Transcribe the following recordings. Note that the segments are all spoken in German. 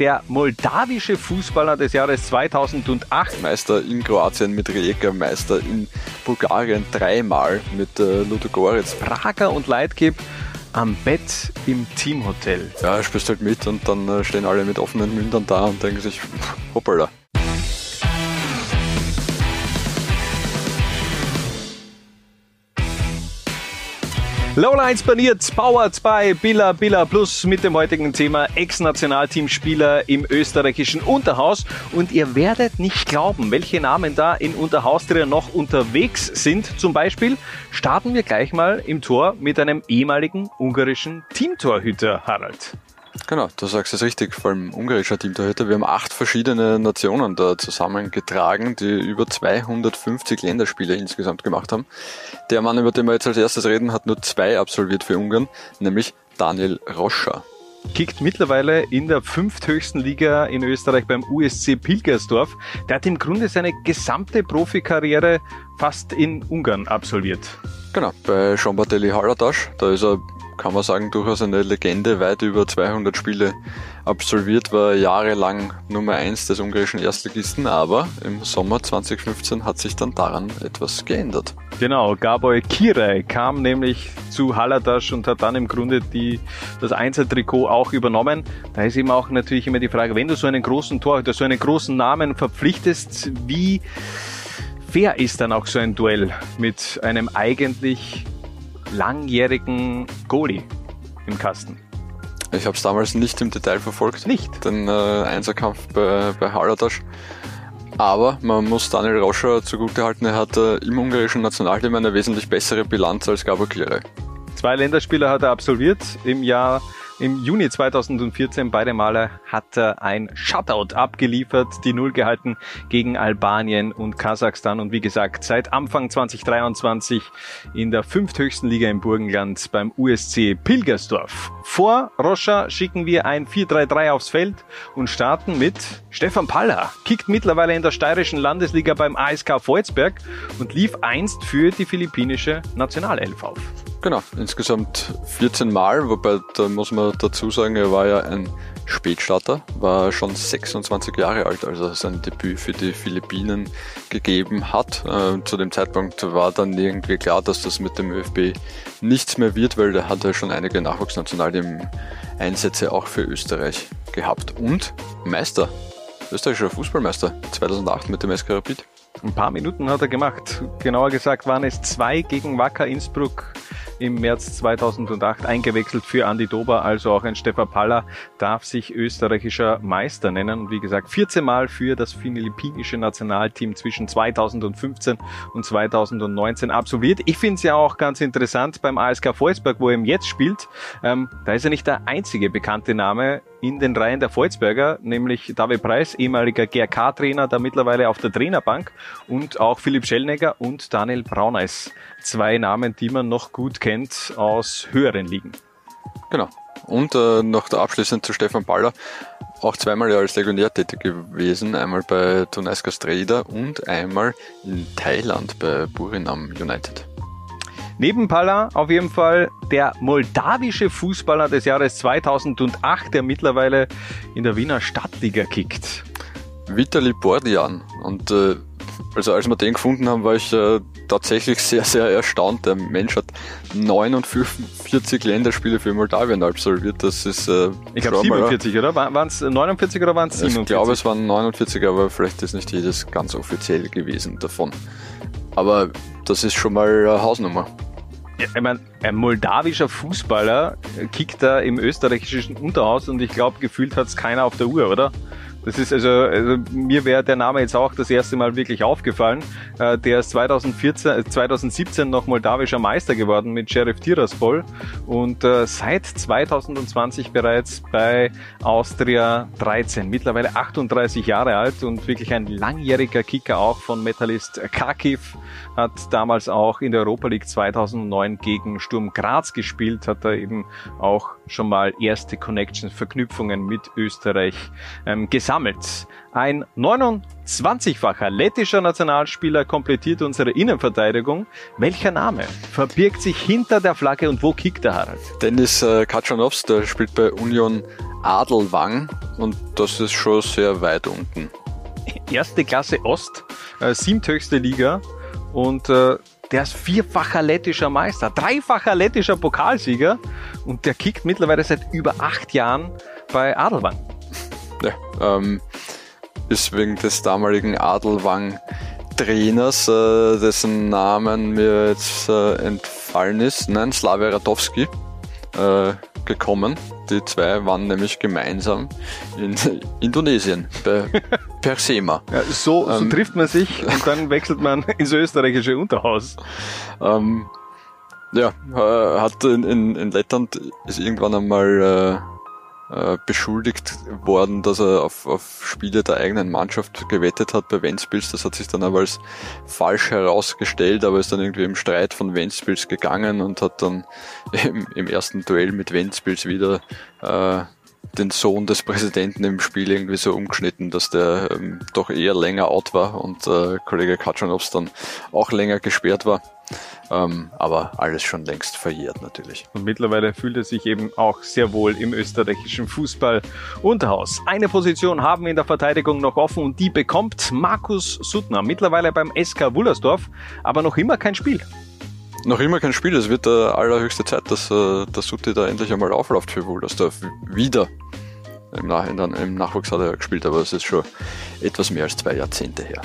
der moldawische Fußballer des Jahres 2008. Meister in Kroatien mit Rijeka, Meister in Bulgarien dreimal mit äh, Ludogorets. Prager und Leitgeb am Bett im Teamhotel. Ja, spielst halt mit und dann äh, stehen alle mit offenen Mündern da und denken sich, hoppala. Lowlines baniert, powered by Billa Billa Plus mit dem heutigen Thema Ex-Nationalteamspieler im österreichischen Unterhaus. Und ihr werdet nicht glauben, welche Namen da in Unterhaustria noch unterwegs sind. Zum Beispiel starten wir gleich mal im Tor mit einem ehemaligen ungarischen Teamtorhüter, Harald. Genau, du sagst es richtig, vor allem ungarischer Teamtorhüter. Wir haben acht verschiedene Nationen da zusammengetragen, die über 250 Länderspiele insgesamt gemacht haben. Der Mann, über den wir jetzt als erstes reden, hat nur zwei absolviert für Ungarn, nämlich Daniel Roscher. Kickt mittlerweile in der fünfthöchsten Liga in Österreich beim USC Pilgersdorf. Der hat im Grunde seine gesamte Profikarriere fast in Ungarn absolviert. Genau, bei Jean Bartelli Hallertasch, da ist er kann man sagen, durchaus eine Legende, weit über 200 Spiele absolviert, war jahrelang Nummer 1 des ungarischen Erstligisten, aber im Sommer 2015 hat sich dann daran etwas geändert. Genau, Gabor Kirei kam nämlich zu Hallertasch und hat dann im Grunde die, das Einzeltrikot auch übernommen. Da ist eben auch natürlich immer die Frage, wenn du so einen großen Tor oder so einen großen Namen verpflichtest, wie fair ist dann auch so ein Duell mit einem eigentlich langjährigen Goalie im Kasten? Ich habe es damals nicht im Detail verfolgt. Nicht? Den äh, Einserkampf bei, bei Hallertasch. Aber man muss Daniel Roscher zugutehalten, er hat äh, im ungarischen Nationalteam eine wesentlich bessere Bilanz als Gabor Klere. Zwei Länderspieler hat er absolviert im Jahr im Juni 2014 beide Male hat er ein Shutout abgeliefert, die Null gehalten gegen Albanien und Kasachstan und wie gesagt seit Anfang 2023 in der fünfthöchsten Liga im Burgenland beim USC Pilgersdorf. Vor Roscha schicken wir ein 4-3-3 aufs Feld und starten mit Stefan Paller. Kickt mittlerweile in der steirischen Landesliga beim ASK Volzberg und lief einst für die philippinische Nationalelf auf. Genau, insgesamt 14 Mal, wobei da muss man dazu sagen, er war ja ein Spätstarter, war schon 26 Jahre alt, als er sein Debüt für die Philippinen gegeben hat. Äh, zu dem Zeitpunkt war dann irgendwie klar, dass das mit dem ÖFB nichts mehr wird, weil der hatte schon einige Nachwuchsnationalteam-Einsätze auch für Österreich gehabt. Und Meister, österreichischer Fußballmeister 2008 mit dem SK Rapid. Ein paar Minuten hat er gemacht. Genauer gesagt waren es zwei gegen Wacker Innsbruck im März 2008 eingewechselt für Andi Dober, also auch ein Stefan Paller darf sich österreichischer Meister nennen und wie gesagt 14 Mal für das philippinische Nationalteam zwischen 2015 und 2019 absolviert. Ich finde es ja auch ganz interessant beim ASK Volzberg, wo er jetzt spielt, ähm, da ist er nicht der einzige bekannte Name in den Reihen der Volzberger, nämlich David Preis, ehemaliger GRK-Trainer, da mittlerweile auf der Trainerbank und auch Philipp Schellnegger und Daniel Brauneis. Zwei Namen, die man noch gut kennt aus höheren Ligen. Genau. Und äh, noch abschließend zu Stefan Baller, auch zweimal als Legionär tätig gewesen, einmal bei Tunaiska Streda und einmal in Thailand bei Burinam United. Neben Palla auf jeden Fall der moldawische Fußballer des Jahres 2008, der mittlerweile in der Wiener Stadtliga kickt. Vitali Bordian. Und äh, also als wir den gefunden haben, war ich äh, tatsächlich sehr, sehr erstaunt. Der Mensch hat 49 Länderspiele für Moldawien absolviert. Das ist äh, Ich glaube 47, oder? Waren es 49 oder waren es 47? Ich glaube, es waren 49, aber vielleicht ist nicht jedes ganz offiziell gewesen davon. Aber das ist schon mal eine Hausnummer. Ich meine, ein moldawischer Fußballer kickt da im österreichischen Unterhaus und ich glaube, gefühlt hat es keiner auf der Uhr, oder? Das ist also, also mir wäre der Name jetzt auch das erste Mal wirklich aufgefallen. Äh, der ist 2014, 2017 äh, noch moldawischer Meister geworden mit Sheriff Tiraspol und äh, seit 2020 bereits bei Austria 13. Mittlerweile 38 Jahre alt und wirklich ein langjähriger Kicker auch von Metallist Kharkiv. Hat damals auch in der Europa League 2009 gegen Sturm Graz gespielt, hat da eben auch schon mal erste Connections, Verknüpfungen mit Österreich ähm, gesammelt. Ein 29-facher lettischer Nationalspieler komplettiert unsere Innenverteidigung. Welcher Name verbirgt sich hinter der Flagge und wo kickt der Harald? Dennis äh, der spielt bei Union Adelwang und das ist schon sehr weit unten. Erste Klasse Ost, äh, siebthöchste Liga und äh, der ist vierfacher lettischer Meister, dreifacher lettischer Pokalsieger und der kickt mittlerweile seit über acht Jahren bei Adelwang. Ja, ähm, ist wegen des damaligen Adelwang Trainers, äh, dessen Namen mir jetzt äh, entfallen ist, nein, Slavia Radowski, äh, gekommen. Die zwei waren nämlich gemeinsam in Indonesien bei Persema. Ja, so, so ähm, trifft man sich und dann wechselt man ins österreichische Unterhaus. Ähm, ja, äh, hat in, in, in Lettland ist irgendwann einmal äh, beschuldigt worden, dass er auf, auf Spiele der eigenen Mannschaft gewettet hat bei Ventspils. Das hat sich dann aber als falsch herausgestellt, aber ist dann irgendwie im Streit von Ventspils gegangen und hat dann im, im ersten Duell mit Ventspils wieder äh, den Sohn des Präsidenten im Spiel irgendwie so umgeschnitten, dass der ähm, doch eher länger out war und äh, Kollege Katschanows dann auch länger gesperrt war. Ähm, aber alles schon längst verjährt natürlich. Und mittlerweile fühlt er sich eben auch sehr wohl im österreichischen Fußball-Unterhaus. Eine Position haben wir in der Verteidigung noch offen und die bekommt Markus Suttner. Mittlerweile beim SK Wullersdorf, aber noch immer kein Spiel. Noch immer kein Spiel. Es wird äh, allerhöchste Zeit, dass äh, der Sutti da endlich einmal aufläuft für Wullersdorf. Wieder. Im, Nach Im Nachwuchs hat er gespielt, aber es ist schon etwas mehr als zwei Jahrzehnte her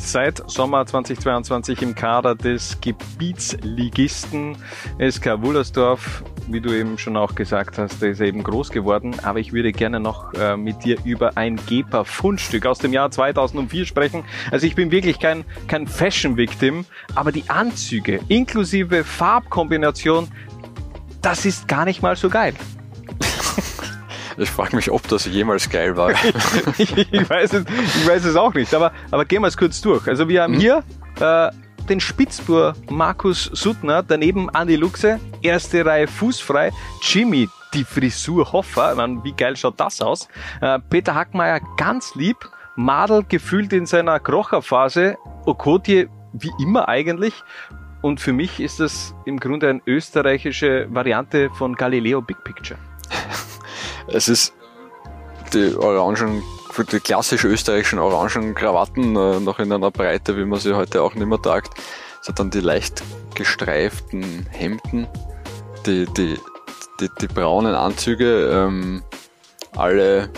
seit Sommer 2022 im Kader des Gebietsligisten SK Wullersdorf. Wie du eben schon auch gesagt hast, der ist eben groß geworden. Aber ich würde gerne noch äh, mit dir über ein Gepa-Fundstück aus dem Jahr 2004 sprechen. Also ich bin wirklich kein, kein Fashion-Victim, aber die Anzüge inklusive Farbkombination, das ist gar nicht mal so geil. Ich frage mich, ob das jemals geil war. ich, ich, weiß es, ich weiß es auch nicht, aber, aber gehen wir es kurz durch. Also wir haben mhm. hier äh, den Spitzbur Markus Suttner, daneben Andi Luxe, erste Reihe fußfrei, Jimmy die Frisur Hoffer, meine, wie geil schaut das aus? Äh, Peter Hackmeier ganz lieb, Madel gefühlt in seiner Krocherphase, Okotje wie immer eigentlich und für mich ist das im Grunde eine österreichische Variante von Galileo Big Picture. Es ist die orangen, die klassisch österreichischen orangen Krawatten äh, noch in einer Breite, wie man sie heute auch nicht mehr tragt. Es hat dann die leicht gestreiften Hemden, die, die, die, die braunen Anzüge, ähm, alle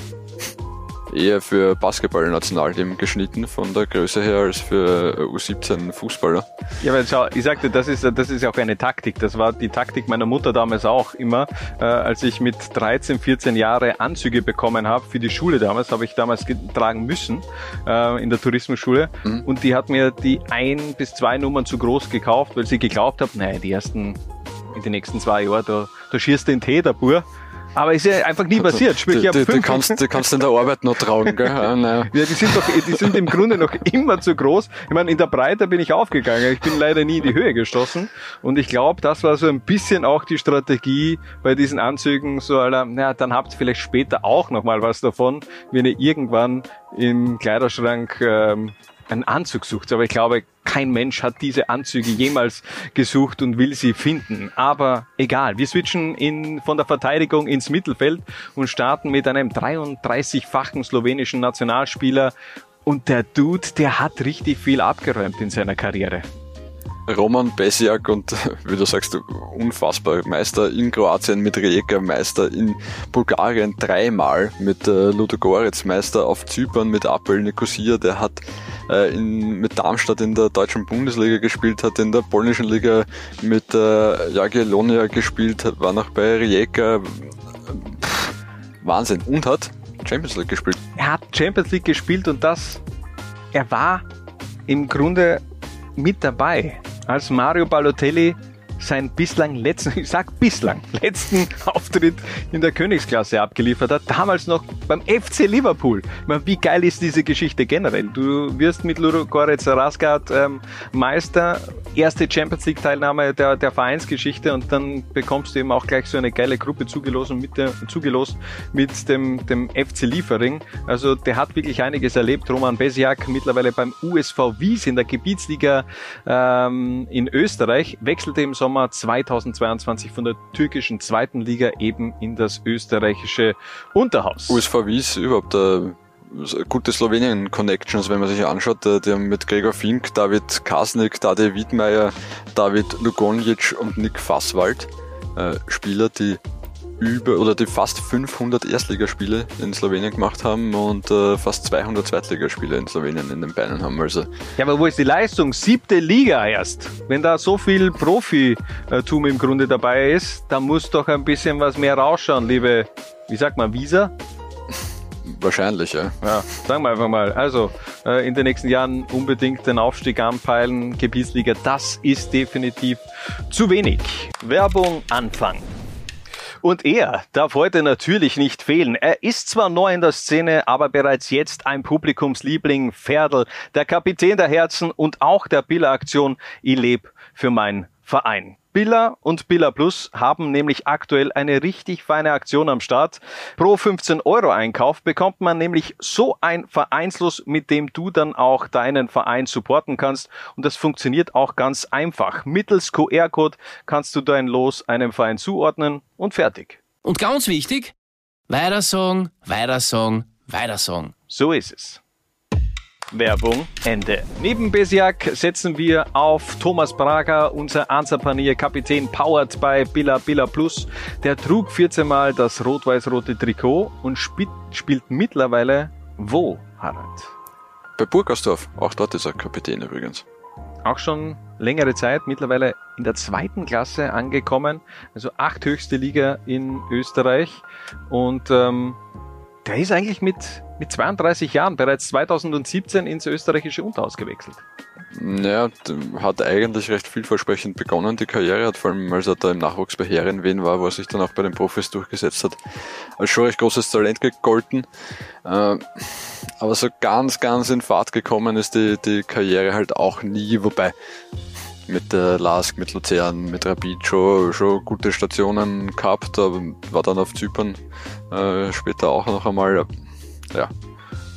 eher für Basketball-Nationalteam geschnitten von der Größe her als für U17 Fußballer. Ja, weil schau, ich sagte, das ist, das ist auch eine Taktik. Das war die Taktik meiner Mutter damals auch immer. Äh, als ich mit 13, 14 Jahre Anzüge bekommen habe für die Schule damals, habe ich damals tragen müssen äh, in der Tourismusschule. Mhm. Und die hat mir die ein bis zwei Nummern zu groß gekauft, weil sie geglaubt hat, nein, die ersten in den nächsten zwei Jahren, da, da schießt den Tee, der Bur. Aber ist ja einfach nie passiert. Sprich, ich du, du, kannst, du kannst in der Arbeit noch tragen, gell? ja, ja, die sind doch, die sind im Grunde noch immer zu groß. Ich meine, in der Breite bin ich aufgegangen. Ich bin leider nie in die Höhe gestoßen. Und ich glaube, das war so ein bisschen auch die Strategie bei diesen Anzügen, so aller, naja, dann habt ihr vielleicht später auch nochmal was davon, wenn ihr irgendwann im Kleiderschrank ähm, einen Anzug sucht. Aber ich glaube, kein Mensch hat diese Anzüge jemals gesucht und will sie finden. Aber egal, wir switchen in, von der Verteidigung ins Mittelfeld und starten mit einem 33-fachen slowenischen Nationalspieler. Und der Dude, der hat richtig viel abgeräumt in seiner Karriere. Roman Besiak und, wie du sagst, unfassbar. Meister in Kroatien mit Rijeka, Meister in Bulgarien dreimal mit äh, Ludogorets, Meister auf Zypern mit Apel Nicosia, der hat äh, in, mit Darmstadt in der deutschen Bundesliga gespielt, hat in der polnischen Liga mit äh, Jagiellonia gespielt, war noch bei Rijeka. Wahnsinn. Und hat Champions League gespielt. Er hat Champions League gespielt und das, er war im Grunde mit dabei als Mario Balotelli seinen bislang letzten, ich sag bislang, letzten Auftritt in der Königsklasse abgeliefert hat. Damals noch beim FC Liverpool. meine, wie geil ist diese Geschichte generell? Du wirst mit Ludogorets Rasgat ähm, Meister, erste Champions League Teilnahme der, der Vereinsgeschichte und dann bekommst du eben auch gleich so eine geile Gruppe zugelost mit, der, zugelost mit dem, dem FC Liefering. Also der hat wirklich einiges erlebt. Roman Besiak mittlerweile beim USV Wies in der Gebietsliga ähm, in Österreich, wechselte im Sommer Sommer 2022 von der türkischen zweiten Liga eben in das österreichische Unterhaus. USV Wies überhaupt äh, gute Slowenien-Connections, wenn man sich anschaut. Äh, die haben mit Gregor Fink, David Kasnik, Dade Wiedmeier, David Lugonjic und Nick Fasswald äh, Spieler, die über oder die fast 500 Erstligaspiele in Slowenien gemacht haben und äh, fast 200 Zweitligaspiele in Slowenien in den Beinen haben. Also ja, aber wo ist die Leistung? Siebte Liga erst. Wenn da so viel Profitum im Grunde dabei ist, dann muss doch ein bisschen was mehr rausschauen, liebe, wie sagt man, Visa? Wahrscheinlich, ja. Ja, sagen wir einfach mal. Also, äh, in den nächsten Jahren unbedingt den Aufstieg anpeilen. Gebietsliga, das ist definitiv zu wenig. Werbung Anfang. Und er darf heute natürlich nicht fehlen. Er ist zwar neu in der Szene, aber bereits jetzt ein Publikumsliebling, Ferdl, der Kapitän der Herzen und auch der Biller-Aktion Ich lebe für mein Verein. Billa und Billa Plus haben nämlich aktuell eine richtig feine Aktion am Start. Pro 15 Euro Einkauf bekommt man nämlich so ein Vereinslos, mit dem du dann auch deinen Verein supporten kannst. Und das funktioniert auch ganz einfach. Mittels QR-Code kannst du dein Los einem Verein zuordnen und fertig. Und ganz wichtig, weiter sagen, weiter sagen, weiter sagen. So ist es. Werbung Ende. Neben Besiak setzen wir auf Thomas Braga, unser Ansapanier Kapitän, powered by Billa Billa Plus. Der trug 14 Mal das rot-weiß-rote Trikot und spielt, spielt mittlerweile wo, Harald? Bei Burgersdorf. Auch dort ist er Kapitän übrigens. Auch schon längere Zeit, mittlerweile in der zweiten Klasse angekommen, also acht höchste Liga in Österreich. Und ähm, der ist eigentlich mit mit 32 Jahren bereits 2017 ins österreichische Unterhaus gewechselt. Ja, hat eigentlich recht vielversprechend begonnen, die Karriere, hat vor allem, als er da im Nachwuchs bei Herrenwehen war, wo er sich dann auch bei den Profis durchgesetzt hat, als schon recht großes Talent gegolten. Äh, aber so ganz, ganz in Fahrt gekommen ist die, die Karriere halt auch nie, wobei mit der Lask, mit Luzern, mit Rapid schon, schon gute Stationen gehabt, war dann auf Zypern äh, später auch noch einmal ja.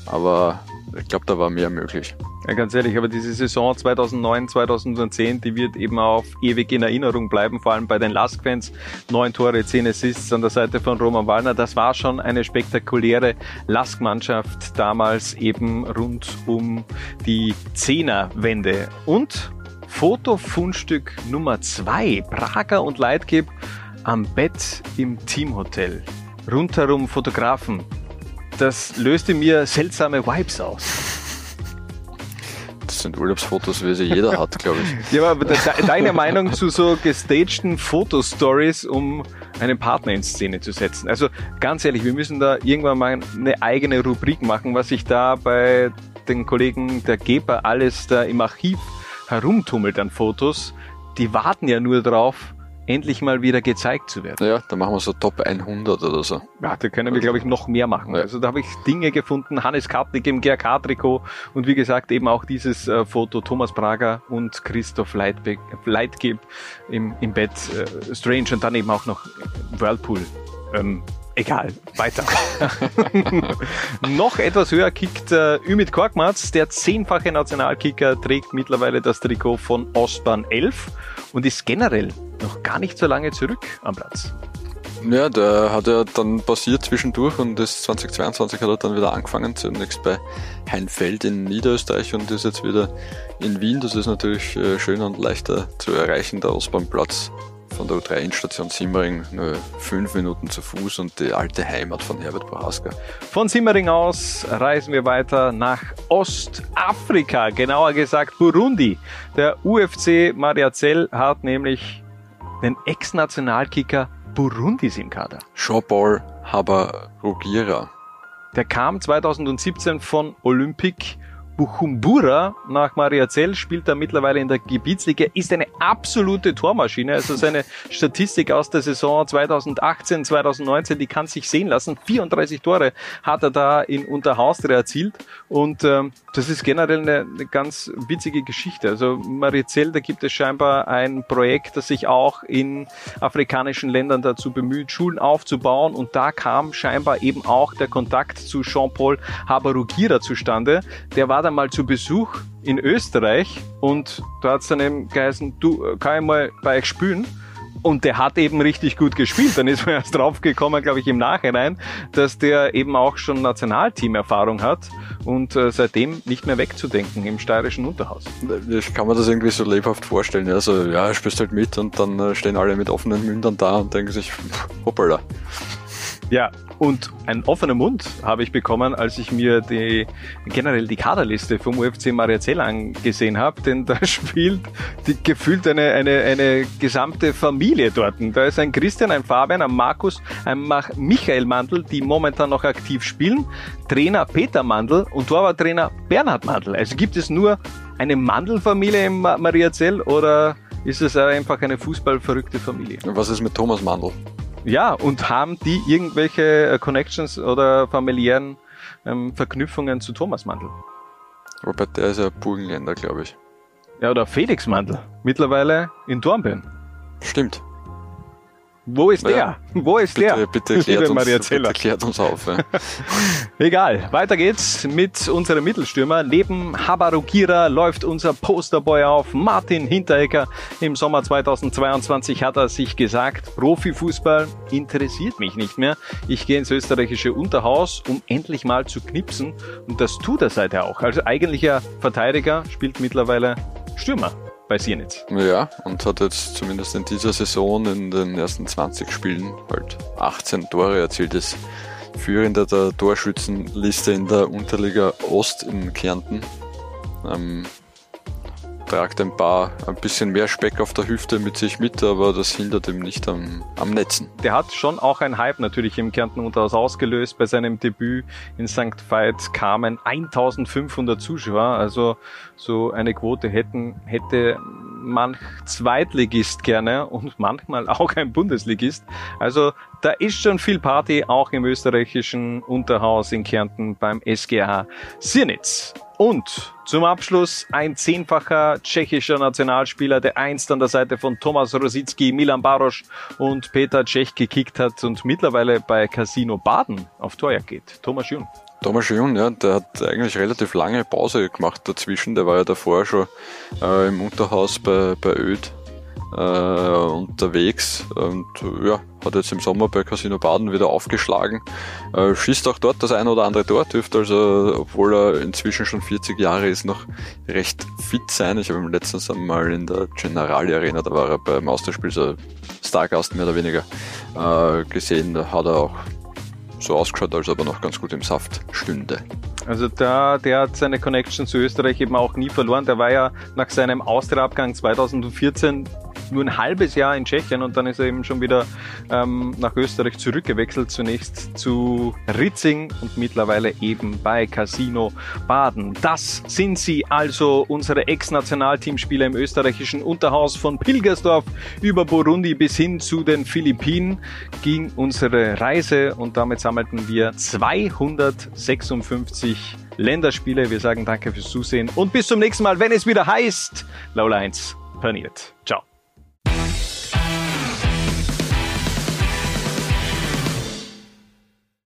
Aber ich glaube, da war mehr möglich. Ja, ganz ehrlich, aber diese Saison 2009, 2010, die wird eben auf ewig in Erinnerung bleiben, vor allem bei den Lask-Fans. Neun Tore, zehn Assists an der Seite von Roman Wallner. Das war schon eine spektakuläre Lask-Mannschaft damals eben rund um die Zehnerwende. Und Fotofundstück Nummer zwei, Prager und Leitgeb am Bett im Teamhotel. Rundherum Fotografen, das löste mir seltsame Vibes aus. Das sind Urlaubsfotos, wie sie jeder hat, glaube ich. Ja, aber de deine Meinung zu so gestagten Fotostories, um einen Partner in Szene zu setzen? Also ganz ehrlich, wir müssen da irgendwann mal eine eigene Rubrik machen, was sich da bei den Kollegen der Geber alles da im Archiv herumtummelt an Fotos. Die warten ja nur drauf, endlich mal wieder gezeigt zu werden. Ja, da machen wir so Top 100 oder so. Ja, da können wir, glaube ich, noch mehr machen. Ja. Also da habe ich Dinge gefunden, Hannes Kapnik im GRK-Trikot und wie gesagt eben auch dieses äh, Foto Thomas Prager und Christoph Leitbe Leitgeb im, im Bett. Äh, Strange und dann eben auch noch Whirlpool. Ähm, Egal, weiter. Noch etwas höher kickt äh, Ümit Korkmaz. Der zehnfache Nationalkicker trägt mittlerweile das Trikot von Ostbahn 11 und ist generell noch gar nicht so lange zurück am Platz. Ja, der hat ja dann passiert zwischendurch und das 2022 hat er dann wieder angefangen, zunächst bei Heinfeld in Niederösterreich und ist jetzt wieder in Wien. Das ist natürlich äh, schöner und leichter zu erreichen, der Ostbahnplatz von der U3-Endstation Simmering nur fünf Minuten zu Fuß und die alte Heimat von Herbert Prohaska. Von Simmering aus reisen wir weiter nach Ostafrika, genauer gesagt Burundi. Der UFC Mariazell hat nämlich den Ex-Nationalkicker Burundis im Kader. Jean-Paul Habarugira. Der kam 2017 von Olympique Buchumbura nach Mariazell spielt er mittlerweile in der Gebietsliga, ist eine absolute Tormaschine. Also seine Statistik aus der Saison 2018, 2019, die kann sich sehen lassen. 34 Tore hat er da in Unterhaustre erzielt und ähm, das ist generell eine, eine ganz witzige Geschichte. Also Mariazell, da gibt es scheinbar ein Projekt, das sich auch in afrikanischen Ländern dazu bemüht, Schulen aufzubauen und da kam scheinbar eben auch der Kontakt zu Jean-Paul Habarugira zustande. Der war dann mal zu Besuch in Österreich und da hat es dann eben geheißen, du, äh, kann ich mal bei euch spielen? Und der hat eben richtig gut gespielt. Dann ist man erst draufgekommen, glaube ich, im Nachhinein, dass der eben auch schon Nationalteamerfahrung hat und äh, seitdem nicht mehr wegzudenken im steirischen Unterhaus. Ich kann mir das irgendwie so lebhaft vorstellen. Also, ja, spielst halt mit und dann äh, stehen alle mit offenen Mündern da und denken sich, hoppala. Ja, und einen offenen Mund habe ich bekommen, als ich mir die generell die Kaderliste vom UFC Mariazell angesehen habe, denn da spielt die, gefühlt eine, eine, eine gesamte Familie dort. Da ist ein Christian, ein Fabian, ein Markus, ein Michael Mandl, die momentan noch aktiv spielen, Trainer Peter Mandl und Torwarttrainer Bernhard Mandl. Also gibt es nur eine Mandl-Familie im Mariazell oder ist es einfach eine fußballverrückte Familie? Was ist mit Thomas Mandl? Ja, und haben die irgendwelche äh, Connections oder familiären ähm, Verknüpfungen zu Thomas Mandl? Wobei der ist ja Burgenländer, glaube ich. Ja, oder Felix Mandl. Mittlerweile in Dornbirn. Stimmt. Wo ist der? Ja. Wo ist bitte, der? Bitte klärt, uns, bitte klärt uns auf. Ja. Egal, weiter geht's mit unserem Mittelstürmer. Neben Habarugira läuft unser Posterboy auf, Martin Hinteregger. Im Sommer 2022 hat er sich gesagt, Profifußball interessiert mich nicht mehr. Ich gehe ins österreichische Unterhaus, um endlich mal zu knipsen. Und das tut er seither auch. Also eigentlicher Verteidiger spielt mittlerweile Stürmer bei Sienitz. Ja, und hat jetzt zumindest in dieser Saison in den ersten 20 Spielen halt 18 Tore erzielt. Ist führender der Torschützenliste in der Unterliga Ost in Kärnten. Ähm, tragt ein paar, ein bisschen mehr Speck auf der Hüfte mit sich mit, aber das hindert ihm nicht am, am Netzen. Der hat schon auch ein Hype natürlich im Kärnten Unterhaus ausgelöst. Bei seinem Debüt in St. Veit kamen 1500 Zuschauer, also so eine Quote hätten, hätte manch Zweitligist gerne und manchmal auch ein Bundesligist. Also da ist schon viel Party, auch im österreichischen Unterhaus in Kärnten beim SGH Sirnitz. Und zum Abschluss ein zehnfacher tschechischer Nationalspieler, der einst an der Seite von Thomas Rosicki, Milan Barosch und Peter Cech gekickt hat und mittlerweile bei Casino Baden auf Torjagd geht. Thomas Jun. Thomas Jun, ja, der hat eigentlich relativ lange Pause gemacht dazwischen. Der war ja davor schon äh, im Unterhaus bei, bei Öd unterwegs und ja, hat jetzt im Sommer bei Casino Baden wieder aufgeschlagen. Äh, schießt auch dort das ein oder andere Tor, dürfte also, obwohl er inzwischen schon 40 Jahre ist, noch recht fit sein. Ich habe ihn letztens einmal in der Generali Arena, da war er beim Austauschspiel so Stargast mehr oder weniger äh, gesehen. Da hat er auch so ausgeschaut, als ob er noch ganz gut im Saft stünde. Also da, der hat seine Connection zu Österreich eben auch nie verloren. Der war ja nach seinem Austria-Abgang 2014 nur ein halbes Jahr in Tschechien und dann ist er eben schon wieder ähm, nach Österreich zurückgewechselt. Zunächst zu Ritzing und mittlerweile eben bei Casino Baden. Das sind sie also, unsere Ex-Nationalteamspieler im österreichischen Unterhaus von Pilgersdorf über Burundi bis hin zu den Philippinen ging unsere Reise und damit sammelten wir 256 Länderspiele. Wir sagen danke fürs Zusehen und bis zum nächsten Mal, wenn es wieder heißt, Laula 1 paniert. Ciao.